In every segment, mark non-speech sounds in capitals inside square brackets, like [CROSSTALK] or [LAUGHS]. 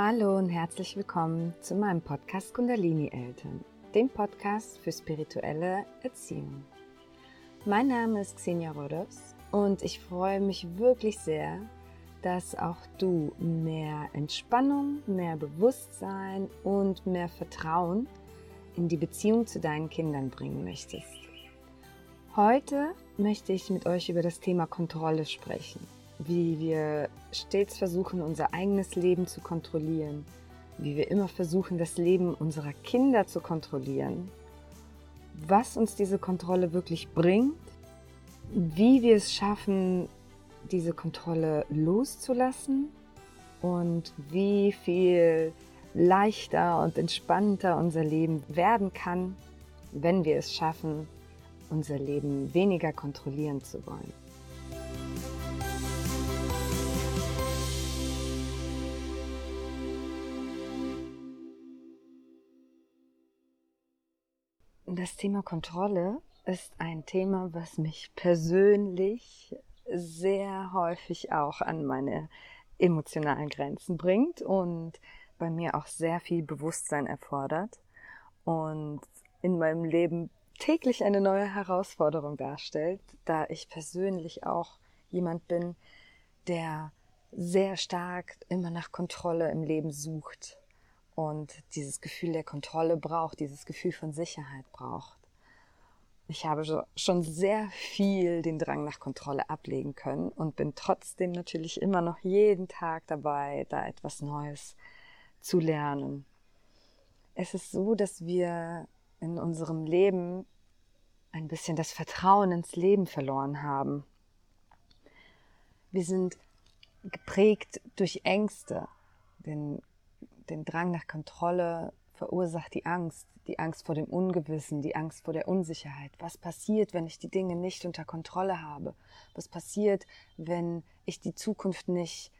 Hallo und herzlich willkommen zu meinem Podcast Kundalini Eltern, dem Podcast für spirituelle Erziehung. Mein Name ist Xenia Rodos und ich freue mich wirklich sehr, dass auch du mehr Entspannung, mehr Bewusstsein und mehr Vertrauen in die Beziehung zu deinen Kindern bringen möchtest. Heute möchte ich mit euch über das Thema Kontrolle sprechen wie wir stets versuchen, unser eigenes Leben zu kontrollieren, wie wir immer versuchen, das Leben unserer Kinder zu kontrollieren, was uns diese Kontrolle wirklich bringt, wie wir es schaffen, diese Kontrolle loszulassen und wie viel leichter und entspannter unser Leben werden kann, wenn wir es schaffen, unser Leben weniger kontrollieren zu wollen. Das Thema Kontrolle ist ein Thema, was mich persönlich sehr häufig auch an meine emotionalen Grenzen bringt und bei mir auch sehr viel Bewusstsein erfordert und in meinem Leben täglich eine neue Herausforderung darstellt, da ich persönlich auch jemand bin, der sehr stark immer nach Kontrolle im Leben sucht und dieses Gefühl der Kontrolle braucht, dieses Gefühl von Sicherheit braucht. Ich habe schon sehr viel den Drang nach Kontrolle ablegen können und bin trotzdem natürlich immer noch jeden Tag dabei, da etwas Neues zu lernen. Es ist so, dass wir in unserem Leben ein bisschen das Vertrauen ins Leben verloren haben. Wir sind geprägt durch Ängste, den den Drang nach Kontrolle verursacht die Angst, die Angst vor dem Ungewissen, die Angst vor der Unsicherheit. Was passiert, wenn ich die Dinge nicht unter Kontrolle habe? Was passiert, wenn ich die Zukunft nicht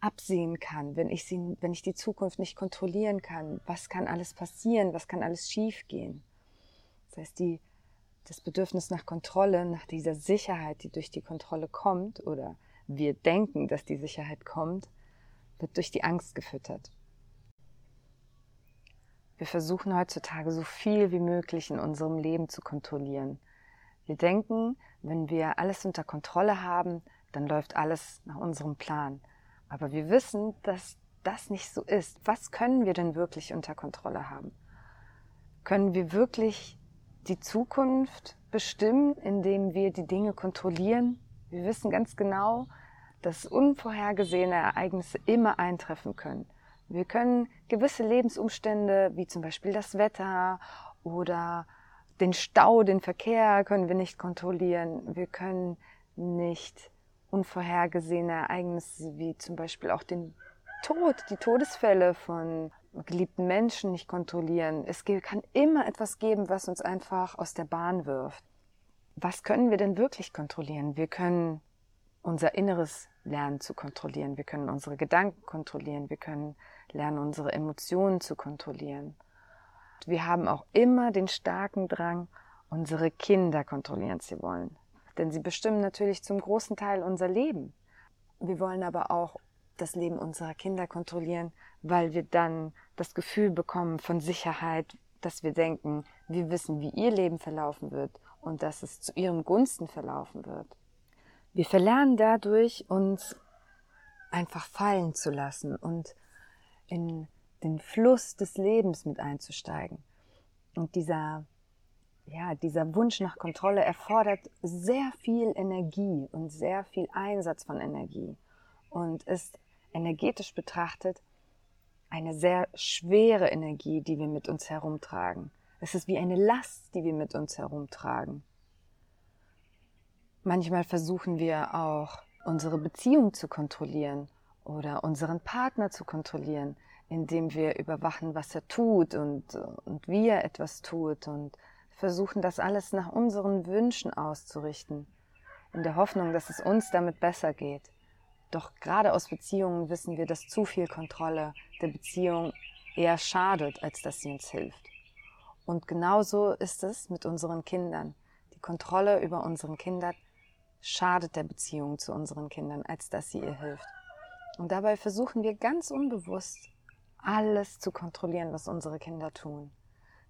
absehen kann, wenn ich, sie, wenn ich die Zukunft nicht kontrollieren kann? Was kann alles passieren? Was kann alles schiefgehen? Das heißt, die, das Bedürfnis nach Kontrolle, nach dieser Sicherheit, die durch die Kontrolle kommt, oder wir denken, dass die Sicherheit kommt, wird durch die Angst gefüttert. Wir versuchen heutzutage so viel wie möglich in unserem Leben zu kontrollieren. Wir denken, wenn wir alles unter Kontrolle haben, dann läuft alles nach unserem Plan. Aber wir wissen, dass das nicht so ist. Was können wir denn wirklich unter Kontrolle haben? Können wir wirklich die Zukunft bestimmen, indem wir die Dinge kontrollieren? Wir wissen ganz genau, dass unvorhergesehene Ereignisse immer eintreffen können. Wir können gewisse Lebensumstände, wie zum Beispiel das Wetter oder den Stau, den Verkehr, können wir nicht kontrollieren. Wir können nicht unvorhergesehene Ereignisse wie zum Beispiel auch den Tod, die Todesfälle von geliebten Menschen nicht kontrollieren. Es kann immer etwas geben, was uns einfach aus der Bahn wirft. Was können wir denn wirklich kontrollieren? Wir können unser Inneres lernen zu kontrollieren. Wir können unsere Gedanken kontrollieren. Wir können lernen, unsere Emotionen zu kontrollieren. Wir haben auch immer den starken Drang, unsere Kinder kontrollieren zu wollen. Denn sie bestimmen natürlich zum großen Teil unser Leben. Wir wollen aber auch das Leben unserer Kinder kontrollieren, weil wir dann das Gefühl bekommen von Sicherheit, dass wir denken, wir wissen, wie ihr Leben verlaufen wird und dass es zu ihrem Gunsten verlaufen wird. Wir verlernen dadurch, uns einfach fallen zu lassen und in den Fluss des Lebens mit einzusteigen. Und dieser, ja, dieser Wunsch nach Kontrolle erfordert sehr viel Energie und sehr viel Einsatz von Energie und ist energetisch betrachtet eine sehr schwere Energie, die wir mit uns herumtragen. Es ist wie eine Last, die wir mit uns herumtragen. Manchmal versuchen wir auch, unsere Beziehung zu kontrollieren oder unseren Partner zu kontrollieren, indem wir überwachen, was er tut und, und wie er etwas tut und versuchen, das alles nach unseren Wünschen auszurichten, in der Hoffnung, dass es uns damit besser geht. Doch gerade aus Beziehungen wissen wir, dass zu viel Kontrolle der Beziehung eher schadet, als dass sie uns hilft. Und genauso ist es mit unseren Kindern. Die Kontrolle über unseren Kindern schadet der Beziehung zu unseren Kindern, als dass sie ihr hilft. Und dabei versuchen wir ganz unbewusst alles zu kontrollieren, was unsere Kinder tun.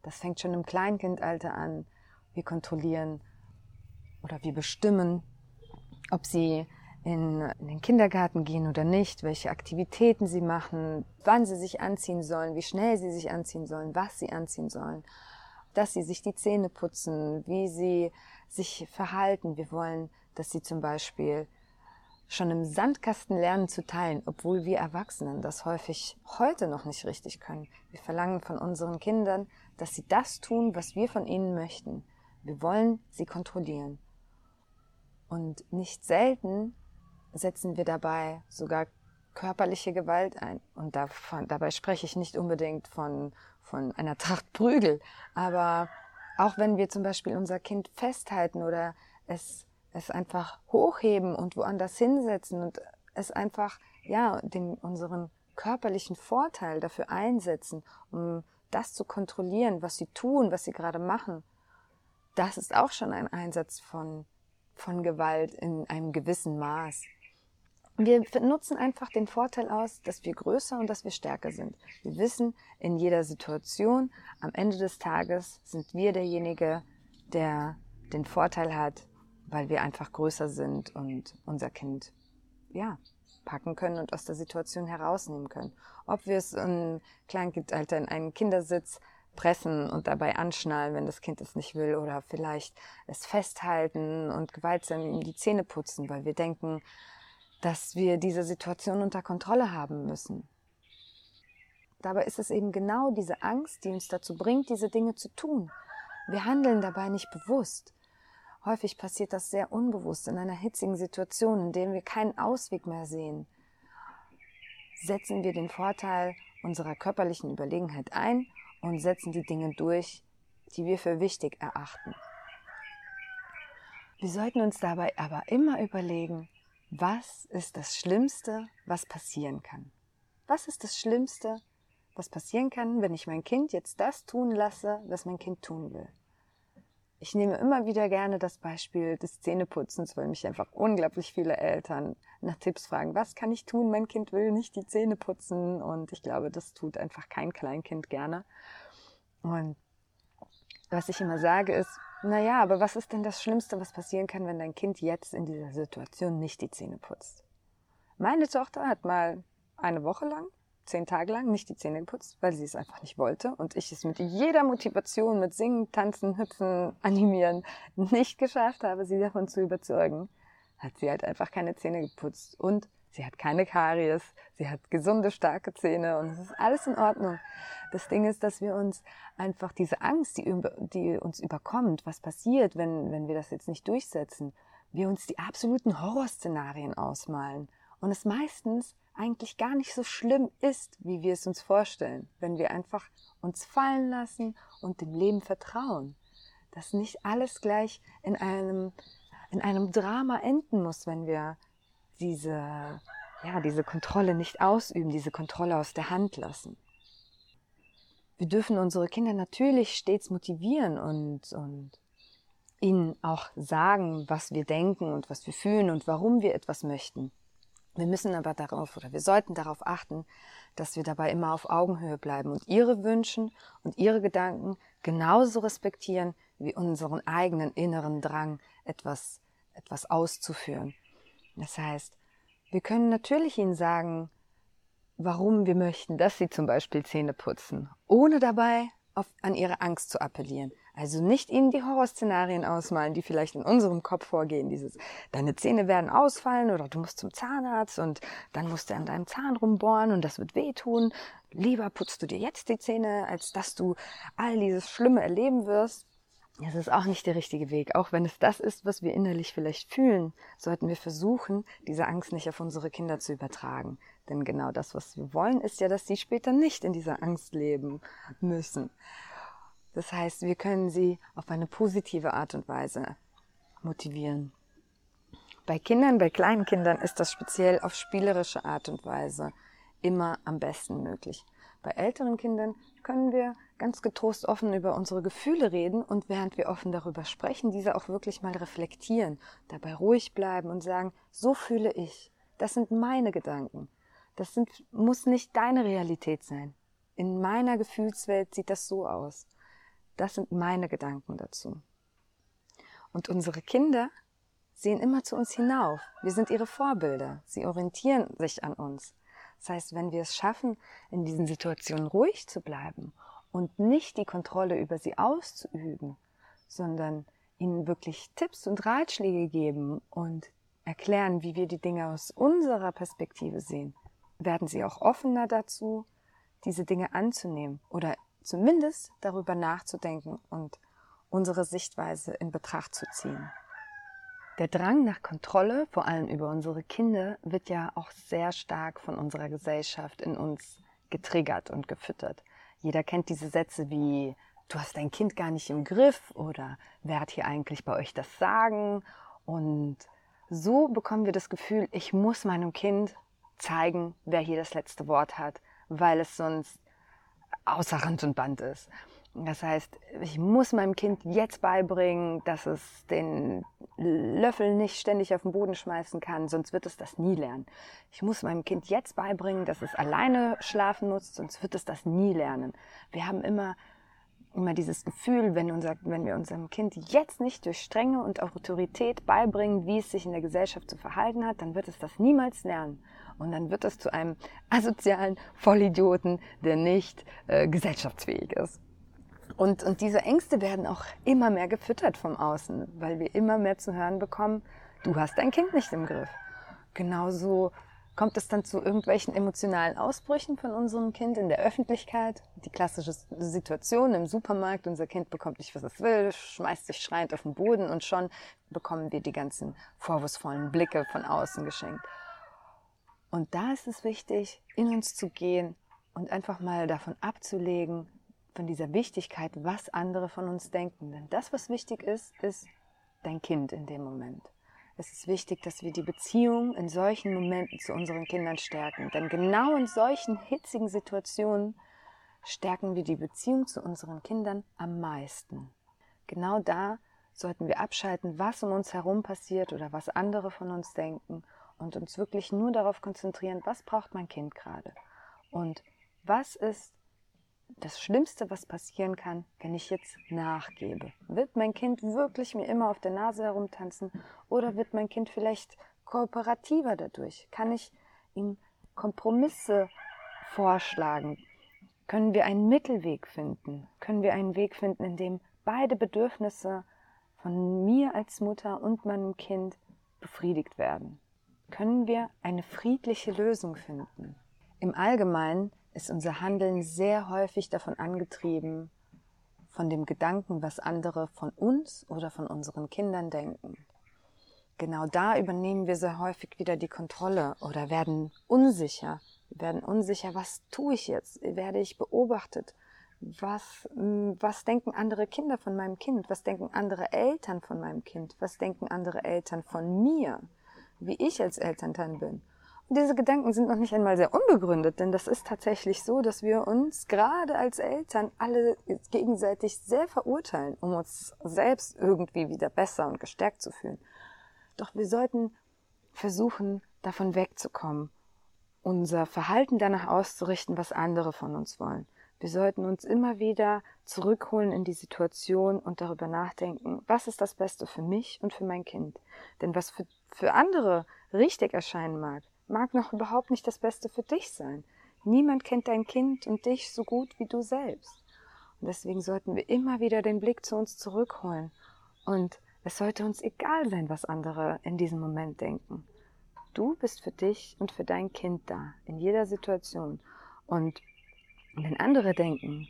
Das fängt schon im Kleinkindalter an. Wir kontrollieren oder wir bestimmen, ob sie in, in, den Kindergarten gehen oder nicht, welche Aktivitäten sie machen, wann sie sich anziehen sollen, wie schnell sie sich anziehen sollen, was sie anziehen sollen, dass sie sich die Zähne putzen, wie sie sich verhalten. Wir wollen, dass sie zum Beispiel schon im Sandkasten lernen zu teilen, obwohl wir Erwachsenen das häufig heute noch nicht richtig können. Wir verlangen von unseren Kindern, dass sie das tun, was wir von ihnen möchten. Wir wollen sie kontrollieren. Und nicht selten setzen wir dabei sogar körperliche Gewalt ein. Und davon, dabei spreche ich nicht unbedingt von, von einer Tracht Prügel, aber auch wenn wir zum Beispiel unser Kind festhalten oder es es einfach hochheben und woanders hinsetzen und es einfach, ja, den, unseren körperlichen Vorteil dafür einsetzen, um das zu kontrollieren, was sie tun, was sie gerade machen. Das ist auch schon ein Einsatz von, von Gewalt in einem gewissen Maß. Wir nutzen einfach den Vorteil aus, dass wir größer und dass wir stärker sind. Wir wissen in jeder Situation, am Ende des Tages sind wir derjenige, der den Vorteil hat, weil wir einfach größer sind und unser Kind, ja, packen können und aus der Situation herausnehmen können. Ob wir es im Kleinkindalter in einen Kindersitz pressen und dabei anschnallen, wenn das Kind es nicht will, oder vielleicht es festhalten und gewaltsam ihm die Zähne putzen, weil wir denken, dass wir diese Situation unter Kontrolle haben müssen. Dabei ist es eben genau diese Angst, die uns dazu bringt, diese Dinge zu tun. Wir handeln dabei nicht bewusst. Häufig passiert das sehr unbewusst in einer hitzigen Situation, in der wir keinen Ausweg mehr sehen. Setzen wir den Vorteil unserer körperlichen Überlegenheit ein und setzen die Dinge durch, die wir für wichtig erachten. Wir sollten uns dabei aber immer überlegen, was ist das Schlimmste, was passieren kann? Was ist das Schlimmste, was passieren kann, wenn ich mein Kind jetzt das tun lasse, was mein Kind tun will? Ich nehme immer wieder gerne das Beispiel des Zähneputzens, weil mich einfach unglaublich viele Eltern nach Tipps fragen, was kann ich tun? Mein Kind will nicht die Zähne putzen und ich glaube, das tut einfach kein Kleinkind gerne. Und was ich immer sage ist, naja, aber was ist denn das Schlimmste, was passieren kann, wenn dein Kind jetzt in dieser Situation nicht die Zähne putzt? Meine Tochter hat mal eine Woche lang zehn Tage lang nicht die Zähne geputzt, weil sie es einfach nicht wollte und ich es mit jeder Motivation, mit Singen, Tanzen, Hüpfen, [LAUGHS] Animieren nicht geschafft habe, sie davon zu überzeugen, hat sie halt einfach keine Zähne geputzt und sie hat keine Karies, sie hat gesunde, starke Zähne und es ist alles in Ordnung. Das Ding ist, dass wir uns einfach diese Angst, die, die uns überkommt, was passiert, wenn, wenn wir das jetzt nicht durchsetzen, wir uns die absoluten Horrorszenarien ausmalen und es meistens eigentlich gar nicht so schlimm ist, wie wir es uns vorstellen, wenn wir einfach uns fallen lassen und dem Leben vertrauen. Dass nicht alles gleich in einem, in einem Drama enden muss, wenn wir diese, ja, diese Kontrolle nicht ausüben, diese Kontrolle aus der Hand lassen. Wir dürfen unsere Kinder natürlich stets motivieren und, und ihnen auch sagen, was wir denken und was wir fühlen und warum wir etwas möchten. Wir müssen aber darauf oder wir sollten darauf achten, dass wir dabei immer auf Augenhöhe bleiben und ihre Wünschen und ihre Gedanken genauso respektieren wie unseren eigenen inneren Drang, etwas, etwas auszuführen. Das heißt, wir können natürlich ihnen sagen, warum wir möchten, dass sie zum Beispiel Zähne putzen, ohne dabei auf, an ihre Angst zu appellieren. Also nicht ihnen die Horrorszenarien ausmalen, die vielleicht in unserem Kopf vorgehen. Dieses, deine Zähne werden ausfallen oder du musst zum Zahnarzt und dann musst du an deinem Zahn rumbohren und das wird wehtun. Lieber putzt du dir jetzt die Zähne, als dass du all dieses Schlimme erleben wirst. Das ist auch nicht der richtige Weg. Auch wenn es das ist, was wir innerlich vielleicht fühlen, sollten wir versuchen, diese Angst nicht auf unsere Kinder zu übertragen. Denn genau das, was wir wollen, ist ja, dass sie später nicht in dieser Angst leben müssen. Das heißt, wir können sie auf eine positive Art und Weise motivieren. Bei Kindern, bei kleinen Kindern ist das speziell auf spielerische Art und Weise immer am besten möglich. Bei älteren Kindern können wir ganz getrost offen über unsere Gefühle reden und während wir offen darüber sprechen, diese auch wirklich mal reflektieren, dabei ruhig bleiben und sagen, so fühle ich. Das sind meine Gedanken. Das sind, muss nicht deine Realität sein. In meiner Gefühlswelt sieht das so aus. Das sind meine Gedanken dazu. Und unsere Kinder sehen immer zu uns hinauf. Wir sind ihre Vorbilder. Sie orientieren sich an uns. Das heißt, wenn wir es schaffen, in diesen Situationen ruhig zu bleiben und nicht die Kontrolle über sie auszuüben, sondern ihnen wirklich Tipps und Ratschläge geben und erklären, wie wir die Dinge aus unserer Perspektive sehen, werden sie auch offener dazu, diese Dinge anzunehmen oder zumindest darüber nachzudenken und unsere Sichtweise in Betracht zu ziehen. Der Drang nach Kontrolle, vor allem über unsere Kinder, wird ja auch sehr stark von unserer Gesellschaft in uns getriggert und gefüttert. Jeder kennt diese Sätze wie du hast dein Kind gar nicht im Griff oder wer hat hier eigentlich bei euch das Sagen? Und so bekommen wir das Gefühl, ich muss meinem Kind zeigen, wer hier das letzte Wort hat, weil es sonst außer Rand und Band ist. Das heißt, ich muss meinem Kind jetzt beibringen, dass es den Löffel nicht ständig auf den Boden schmeißen kann, sonst wird es das nie lernen. Ich muss meinem Kind jetzt beibringen, dass es alleine schlafen muss, sonst wird es das nie lernen. Wir haben immer immer dieses Gefühl, wenn, unser, wenn wir unserem Kind jetzt nicht durch Strenge und Autorität beibringen, wie es sich in der Gesellschaft zu verhalten hat, dann wird es das niemals lernen. Und dann wird es zu einem asozialen Vollidioten, der nicht äh, gesellschaftsfähig ist. Und, und diese Ängste werden auch immer mehr gefüttert vom Außen, weil wir immer mehr zu hören bekommen, du hast dein Kind nicht im Griff. Genauso kommt es dann zu irgendwelchen emotionalen Ausbrüchen von unserem Kind in der Öffentlichkeit. Die klassische Situation im Supermarkt, unser Kind bekommt nicht, was es will, schmeißt sich schreiend auf den Boden und schon bekommen wir die ganzen vorwurfsvollen Blicke von außen geschenkt. Und da ist es wichtig, in uns zu gehen und einfach mal davon abzulegen, von dieser Wichtigkeit, was andere von uns denken. Denn das, was wichtig ist, ist dein Kind in dem Moment. Es ist wichtig, dass wir die Beziehung in solchen Momenten zu unseren Kindern stärken. Denn genau in solchen hitzigen Situationen stärken wir die Beziehung zu unseren Kindern am meisten. Genau da sollten wir abschalten, was um uns herum passiert oder was andere von uns denken und uns wirklich nur darauf konzentrieren, was braucht mein Kind gerade und was ist das Schlimmste, was passieren kann, wenn ich jetzt nachgebe. Wird mein Kind wirklich mir immer auf der Nase herumtanzen oder wird mein Kind vielleicht kooperativer dadurch? Kann ich ihm Kompromisse vorschlagen? Können wir einen Mittelweg finden? Können wir einen Weg finden, in dem beide Bedürfnisse von mir als Mutter und meinem Kind befriedigt werden? Können wir eine friedliche Lösung finden? Im Allgemeinen ist unser Handeln sehr häufig davon angetrieben, von dem Gedanken, was andere von uns oder von unseren Kindern denken. Genau da übernehmen wir sehr häufig wieder die Kontrolle oder werden unsicher. Werden unsicher, was tue ich jetzt? Werde ich beobachtet? Was, hm, was denken andere Kinder von meinem Kind? Was denken andere Eltern von meinem Kind? Was denken andere Eltern von mir? Wie ich als Elternteil bin? diese Gedanken sind noch nicht einmal sehr unbegründet, denn das ist tatsächlich so, dass wir uns gerade als Eltern alle gegenseitig sehr verurteilen, um uns selbst irgendwie wieder besser und gestärkt zu fühlen. Doch wir sollten versuchen, davon wegzukommen, unser Verhalten danach auszurichten, was andere von uns wollen. Wir sollten uns immer wieder zurückholen in die Situation und darüber nachdenken, was ist das Beste für mich und für mein Kind. Denn was für, für andere richtig erscheinen mag, mag noch überhaupt nicht das Beste für dich sein. Niemand kennt dein Kind und dich so gut wie du selbst. Und deswegen sollten wir immer wieder den Blick zu uns zurückholen. Und es sollte uns egal sein, was andere in diesem Moment denken. Du bist für dich und für dein Kind da, in jeder Situation. Und wenn andere denken,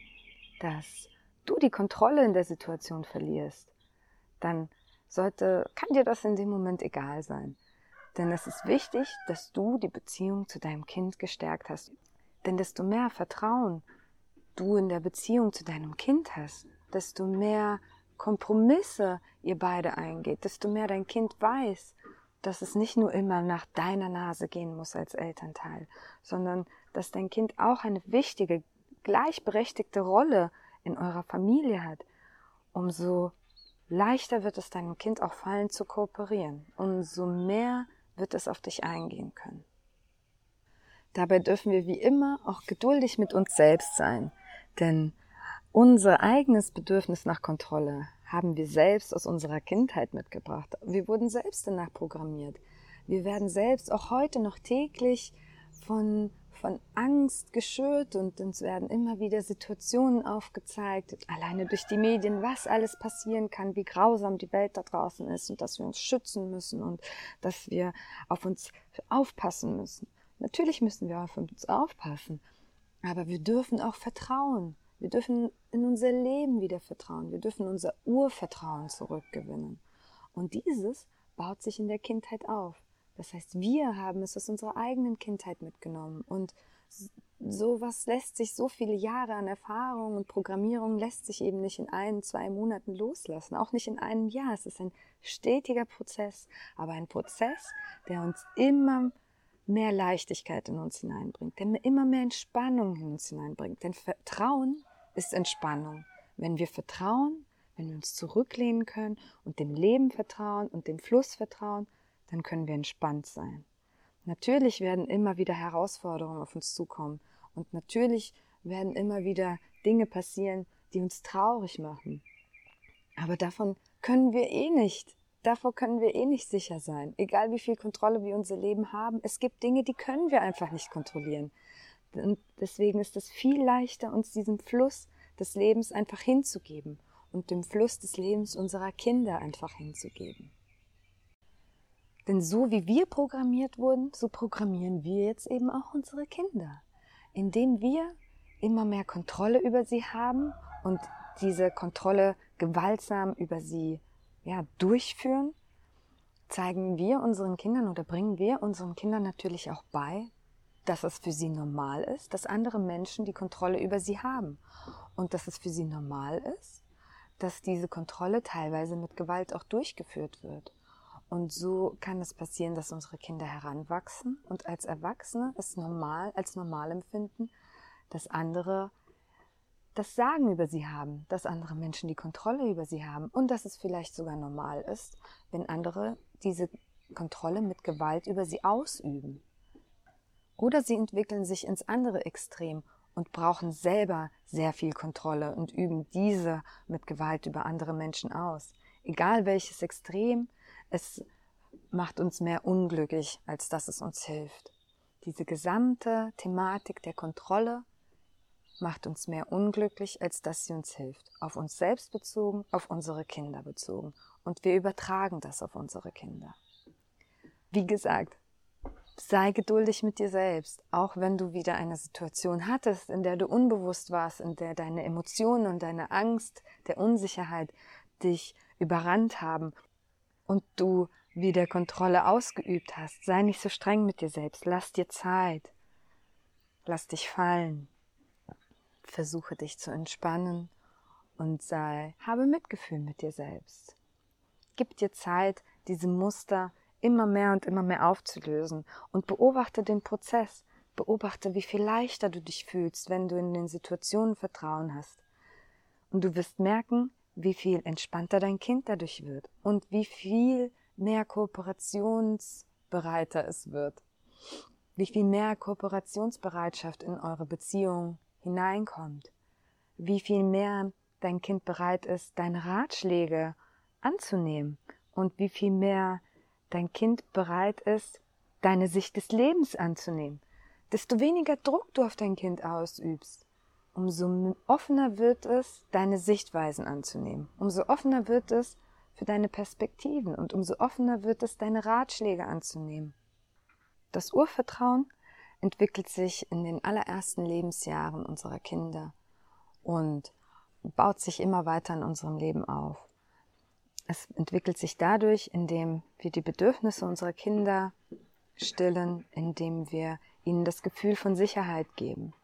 dass du die Kontrolle in der Situation verlierst, dann sollte, kann dir das in dem Moment egal sein. Denn es ist wichtig, dass du die Beziehung zu deinem Kind gestärkt hast. Denn desto mehr Vertrauen du in der Beziehung zu deinem Kind hast, desto mehr Kompromisse ihr beide eingeht, desto mehr dein Kind weiß, dass es nicht nur immer nach deiner Nase gehen muss als Elternteil, sondern dass dein Kind auch eine wichtige, gleichberechtigte Rolle in eurer Familie hat, umso leichter wird es deinem Kind auch fallen zu kooperieren. Umso mehr wird es auf dich eingehen können. Dabei dürfen wir wie immer auch geduldig mit uns selbst sein, denn unser eigenes Bedürfnis nach Kontrolle haben wir selbst aus unserer Kindheit mitgebracht. Wir wurden selbst danach programmiert. Wir werden selbst auch heute noch täglich von, von Angst geschürt und uns werden immer wieder Situationen aufgezeigt, alleine durch die Medien, was alles passieren kann, wie grausam die Welt da draußen ist und dass wir uns schützen müssen und dass wir auf uns aufpassen müssen. Natürlich müssen wir auf uns aufpassen, aber wir dürfen auch vertrauen. Wir dürfen in unser Leben wieder vertrauen. Wir dürfen unser Urvertrauen zurückgewinnen. Und dieses baut sich in der Kindheit auf. Das heißt, wir haben es aus unserer eigenen Kindheit mitgenommen. Und sowas lässt sich, so viele Jahre an Erfahrung und Programmierung lässt sich eben nicht in ein, zwei Monaten loslassen. Auch nicht in einem Jahr. Es ist ein stetiger Prozess, aber ein Prozess, der uns immer mehr Leichtigkeit in uns hineinbringt, der immer mehr Entspannung in uns hineinbringt. Denn Vertrauen ist Entspannung. Wenn wir vertrauen, wenn wir uns zurücklehnen können und dem Leben vertrauen und dem Fluss vertrauen, dann können wir entspannt sein. Natürlich werden immer wieder Herausforderungen auf uns zukommen und natürlich werden immer wieder Dinge passieren, die uns traurig machen. Aber davon können wir eh nicht. Davor können wir eh nicht sicher sein. Egal wie viel Kontrolle wir unser Leben haben, es gibt Dinge, die können wir einfach nicht kontrollieren. Und deswegen ist es viel leichter, uns diesem Fluss des Lebens einfach hinzugeben und dem Fluss des Lebens unserer Kinder einfach hinzugeben. Denn so wie wir programmiert wurden, so programmieren wir jetzt eben auch unsere Kinder, indem wir immer mehr Kontrolle über sie haben und diese Kontrolle gewaltsam über sie ja, durchführen, zeigen wir unseren Kindern oder bringen wir unseren Kindern natürlich auch bei, dass es für sie normal ist, dass andere Menschen die Kontrolle über sie haben und dass es für sie normal ist, dass diese Kontrolle teilweise mit Gewalt auch durchgeführt wird. Und so kann es passieren, dass unsere Kinder heranwachsen und als Erwachsene es normal, als normal empfinden, dass andere das Sagen über sie haben, dass andere Menschen die Kontrolle über sie haben und dass es vielleicht sogar normal ist, wenn andere diese Kontrolle mit Gewalt über sie ausüben. Oder sie entwickeln sich ins andere Extrem und brauchen selber sehr viel Kontrolle und üben diese mit Gewalt über andere Menschen aus. Egal welches Extrem, es macht uns mehr unglücklich, als dass es uns hilft. Diese gesamte Thematik der Kontrolle macht uns mehr unglücklich, als dass sie uns hilft. Auf uns selbst bezogen, auf unsere Kinder bezogen. Und wir übertragen das auf unsere Kinder. Wie gesagt, sei geduldig mit dir selbst, auch wenn du wieder eine Situation hattest, in der du unbewusst warst, in der deine Emotionen und deine Angst der Unsicherheit dich überrannt haben und du wieder Kontrolle ausgeübt hast. Sei nicht so streng mit dir selbst, lass dir Zeit, lass dich fallen, versuche dich zu entspannen und sei, habe Mitgefühl mit dir selbst. Gib dir Zeit, diese Muster immer mehr und immer mehr aufzulösen und beobachte den Prozess. Beobachte, wie viel leichter du dich fühlst, wenn du in den Situationen Vertrauen hast. Und du wirst merken, wie viel entspannter dein Kind dadurch wird und wie viel mehr kooperationsbereiter es wird. Wie viel mehr Kooperationsbereitschaft in eure Beziehung hineinkommt. Wie viel mehr dein Kind bereit ist, deine Ratschläge anzunehmen und wie viel mehr dein Kind bereit ist, deine Sicht des Lebens anzunehmen, desto weniger Druck du auf dein Kind ausübst, umso offener wird es, deine Sichtweisen anzunehmen, umso offener wird es für deine Perspektiven und umso offener wird es, deine Ratschläge anzunehmen. Das Urvertrauen entwickelt sich in den allerersten Lebensjahren unserer Kinder und baut sich immer weiter in unserem Leben auf. Es entwickelt sich dadurch, indem wir die Bedürfnisse unserer Kinder stillen, indem wir ihnen das Gefühl von Sicherheit geben.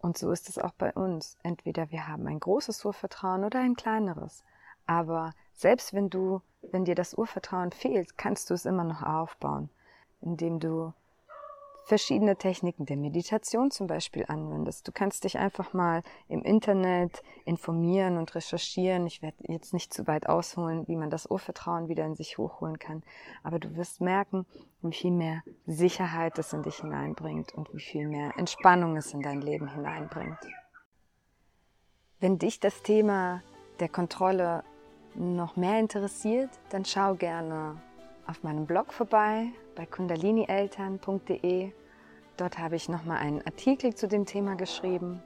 Und so ist es auch bei uns. Entweder wir haben ein großes Urvertrauen oder ein kleineres. Aber selbst wenn du, wenn dir das Urvertrauen fehlt, kannst du es immer noch aufbauen, indem du verschiedene Techniken der Meditation zum Beispiel anwendest. Du kannst dich einfach mal im Internet informieren und recherchieren. Ich werde jetzt nicht zu weit ausholen, wie man das Urvertrauen wieder in sich hochholen kann, aber du wirst merken, wie viel mehr Sicherheit es in dich hineinbringt und wie viel mehr Entspannung es in dein Leben hineinbringt. Wenn dich das Thema der Kontrolle noch mehr interessiert, dann schau gerne auf meinem Blog vorbei bei kundalinieltern.de. Dort habe ich nochmal einen Artikel zu dem Thema geschrieben.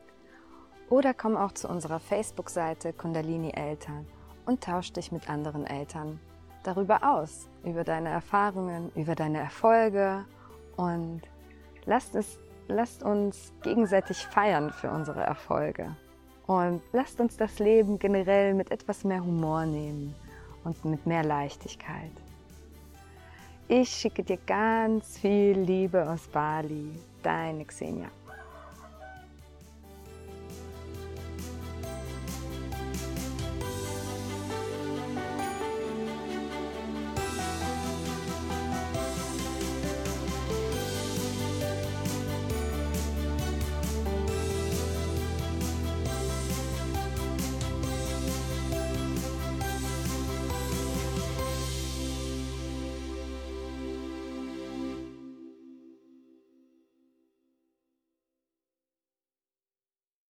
Oder komm auch zu unserer Facebook-Seite Kundalini Eltern und tausch dich mit anderen Eltern darüber aus, über deine Erfahrungen, über deine Erfolge und lasst, es, lasst uns gegenseitig feiern für unsere Erfolge. Und lasst uns das Leben generell mit etwas mehr Humor nehmen und mit mehr Leichtigkeit. Ich schicke dir ganz viel Liebe aus Bali, deine Xenia.